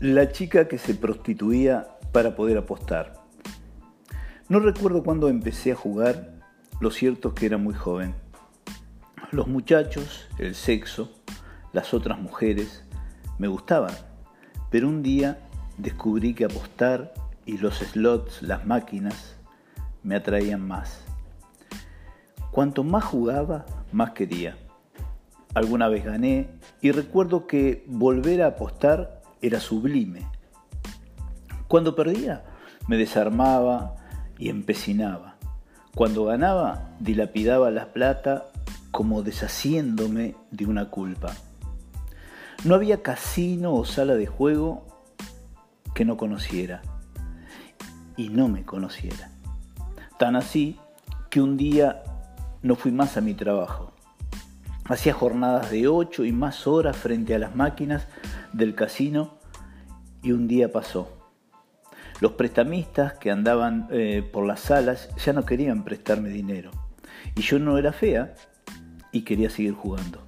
La chica que se prostituía para poder apostar. No recuerdo cuándo empecé a jugar, lo cierto es que era muy joven. Los muchachos, el sexo, las otras mujeres, me gustaban, pero un día descubrí que apostar y los slots, las máquinas, me atraían más. Cuanto más jugaba, más quería. Alguna vez gané y recuerdo que volver a apostar era sublime. Cuando perdía, me desarmaba y empecinaba. Cuando ganaba, dilapidaba la plata como deshaciéndome de una culpa. No había casino o sala de juego que no conociera y no me conociera. Tan así que un día no fui más a mi trabajo. Hacía jornadas de ocho y más horas frente a las máquinas del casino y un día pasó. Los prestamistas que andaban eh, por las salas ya no querían prestarme dinero. Y yo no era fea y quería seguir jugando.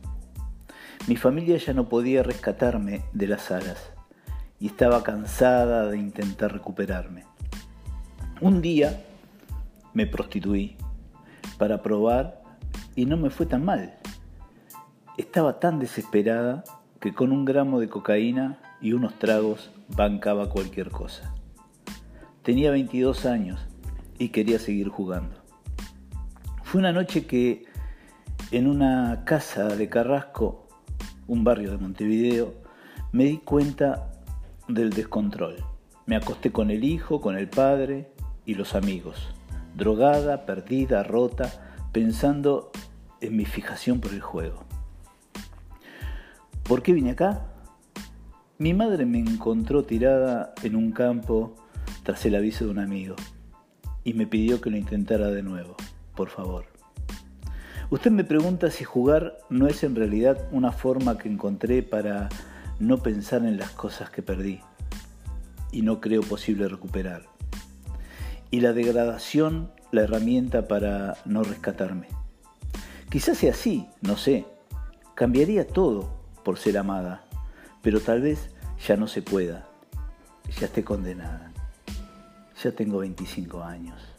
Mi familia ya no podía rescatarme de las salas y estaba cansada de intentar recuperarme. Un día me prostituí para probar y no me fue tan mal. Estaba tan desesperada que con un gramo de cocaína y unos tragos bancaba cualquier cosa. Tenía 22 años y quería seguir jugando. Fue una noche que en una casa de Carrasco, un barrio de Montevideo, me di cuenta del descontrol. Me acosté con el hijo, con el padre y los amigos drogada, perdida, rota, pensando en mi fijación por el juego. ¿Por qué vine acá? Mi madre me encontró tirada en un campo tras el aviso de un amigo y me pidió que lo intentara de nuevo, por favor. Usted me pregunta si jugar no es en realidad una forma que encontré para no pensar en las cosas que perdí y no creo posible recuperar y la degradación la herramienta para no rescatarme. Quizás sea así, no sé. Cambiaría todo por ser amada, pero tal vez ya no se pueda. Ya esté condenada. Ya tengo 25 años.